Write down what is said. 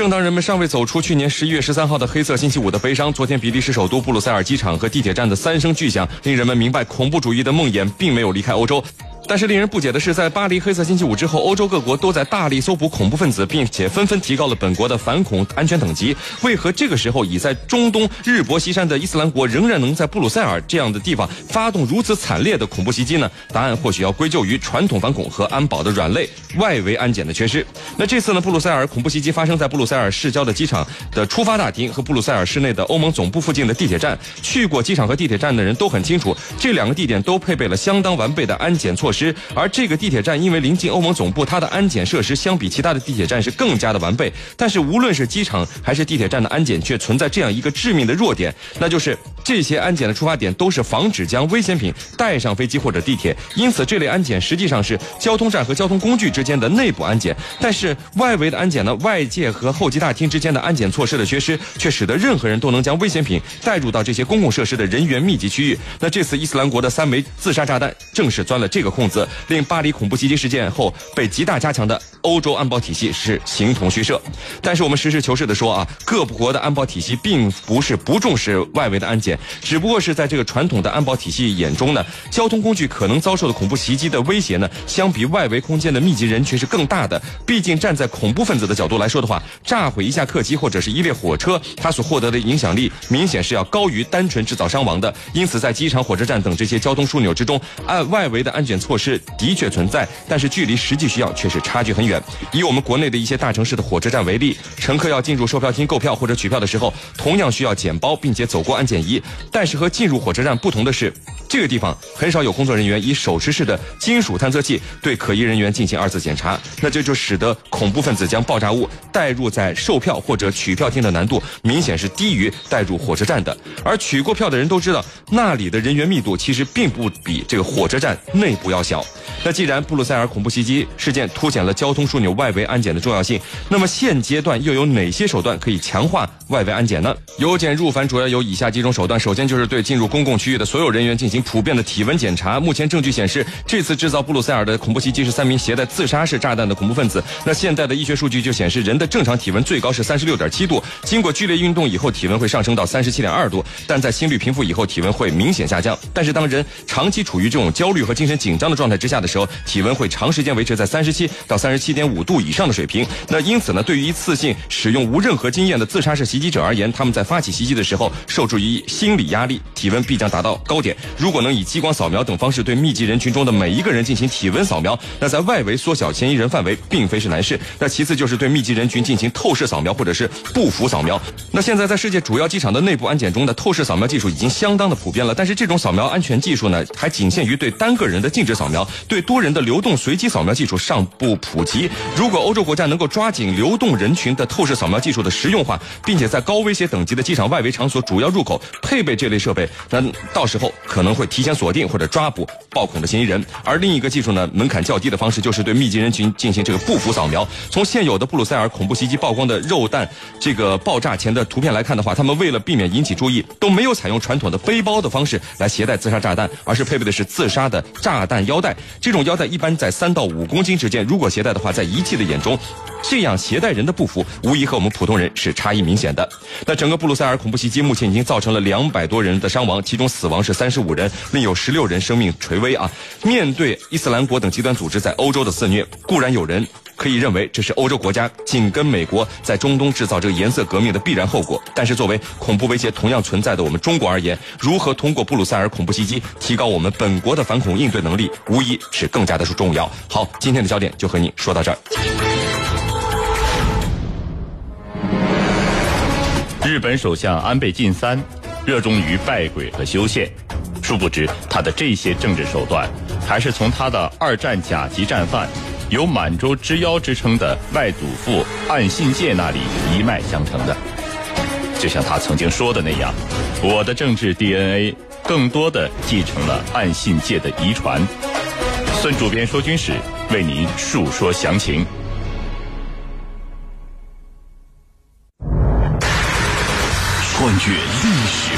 正当人们尚未走出去年十一月十三号的黑色星期五的悲伤，昨天比利时首都布鲁塞尔机场和地铁站的三声巨响，令人们明白恐怖主义的梦魇并没有离开欧洲。但是令人不解的是，在巴黎黑色星期五之后，欧洲各国都在大力搜捕恐怖分子，并且纷纷提高了本国的反恐安全等级。为何这个时候已在中东日薄西山的伊斯兰国仍然能在布鲁塞尔这样的地方发动如此惨烈的恐怖袭击呢？答案或许要归咎于传统反恐和安保的软肋、外围安检的缺失。那这次呢，布鲁塞尔恐怖袭击发生在布鲁塞尔市郊的机场的出发大厅和布鲁塞尔市内的欧盟总部附近的地铁站。去过机场和地铁站的人都很清楚，这两个地点都配备了相当完备的安检措施。而这个地铁站因为临近欧盟总部，它的安检设施相比其他的地铁站是更加的完备。但是无论是机场还是地铁站的安检，却存在这样一个致命的弱点，那就是这些安检的出发点都是防止将危险品带上飞机或者地铁。因此，这类安检实际上是交通站和交通工具之间的内部安检。但是外围的安检呢？外界和候机大厅之间的安检措施的缺失，却使得任何人都能将危险品带入到这些公共设施的人员密集区域。那这次伊斯兰国的三枚自杀炸弹，正是钻了这个空子。令巴黎恐怖袭击事件后被极大加强的欧洲安保体系是形同虚设。但是我们实事求是的说啊，各国的安保体系并不是不重视外围的安检，只不过是在这个传统的安保体系眼中呢，交通工具可能遭受的恐怖袭击的威胁呢，相比外围空间的密集人群是更大的。毕竟站在恐怖分子的角度来说的话，炸毁一架客机或者是一列火车，它所获得的影响力明显是要高于单纯制造伤亡的。因此，在机场、火车站等这些交通枢纽之中，按外围的安检措施。的确存在，但是距离实际需要却是差距很远。以我们国内的一些大城市的火车站为例，乘客要进入售票厅购票或者取票的时候，同样需要检包，并且走过安检仪。但是和进入火车站不同的是，这个地方很少有工作人员以手持式的金属探测器对可疑人员进行二次检查，那这就使得恐怖分子将爆炸物带入在售票或者取票厅的难度明显是低于带入火车站的。而取过票的人都知道，那里的人员密度其实并不比这个火车站内部要小。那既然布鲁塞尔恐怖袭击事件凸显了交通枢纽外围安检的重要性，那么现阶段又有哪些手段可以强化外围安检呢？由简入繁主要有以下几种手段。首先就是对进入公共区域的所有人员进行普遍的体温检查。目前证据显示，这次制造布鲁塞尔的恐怖袭击是三名携带自杀式炸弹的恐怖分子。那现在的医学数据就显示，人的正常体温最高是三十六点七度，经过剧烈运动以后，体温会上升到三十七点二度，但在心率平复以后，体温会明显下降。但是当人长期处于这种焦虑和精神紧张的状态之下的时候，体温会长时间维持在三十七到三十七七点五度以上的水平。那因此呢，对于一次性使用无任何经验的自杀式袭击者而言，他们在发起袭击的时候，受制于心理压力，体温必将达到高点。如果能以激光扫描等方式对密集人群中的每一个人进行体温扫描，那在外围缩小嫌疑人范围并非是难事。那其次就是对密集人群进行透视扫描或者是步幅扫描。那现在在世界主要机场的内部安检中的透视扫描技术已经相当的普遍了，但是这种扫描安全技术呢，还仅限于对单个人的静止扫描，对多人的。流动随机扫描技术尚不普及。如果欧洲国家能够抓紧流动人群的透视扫描技术的实用化，并且在高威胁等级的机场外围场所主要入口配备这类设备，那到时候可能会提前锁定或者抓捕暴恐的嫌疑人。而另一个技术呢，门槛较低的方式就是对密集人群进行这个步幅扫描。从现有的布鲁塞尔恐怖袭击曝光的肉弹这个爆炸前的图片来看的话，他们为了避免引起注意，都没有采用传统的背包的方式来携带自杀炸弹，而是配备的是自杀的炸弹腰带。这种腰带一般在三到五公斤之间，如果携带的话，在仪器的眼中，这样携带人的步幅无疑和我们普通人是差异明显的。那整个布鲁塞尔恐怖袭击目前已经造成了两百多人的伤亡，其中死亡是三十五人，另有十六人生命垂危啊！面对伊斯兰国等极端组织在欧洲的肆虐，固然有人。可以认为这是欧洲国家紧跟美国在中东制造这个颜色革命的必然后果。但是，作为恐怖威胁同样存在的我们中国而言，如何通过布鲁塞尔恐怖袭击提高我们本国的反恐应对能力，无疑是更加的重要。好，今天的焦点就和你说到到这儿。日本首相安倍晋三热衷于拜鬼和修宪，殊不知他的这些政治手段，还是从他的二战甲级战犯。有“满洲之妖”之称的外祖父岸信介那里一脉相承的，就像他曾经说的那样，我的政治 DNA 更多的继承了岸信介的遗传。孙主编说军事为您述说详情。穿越历史。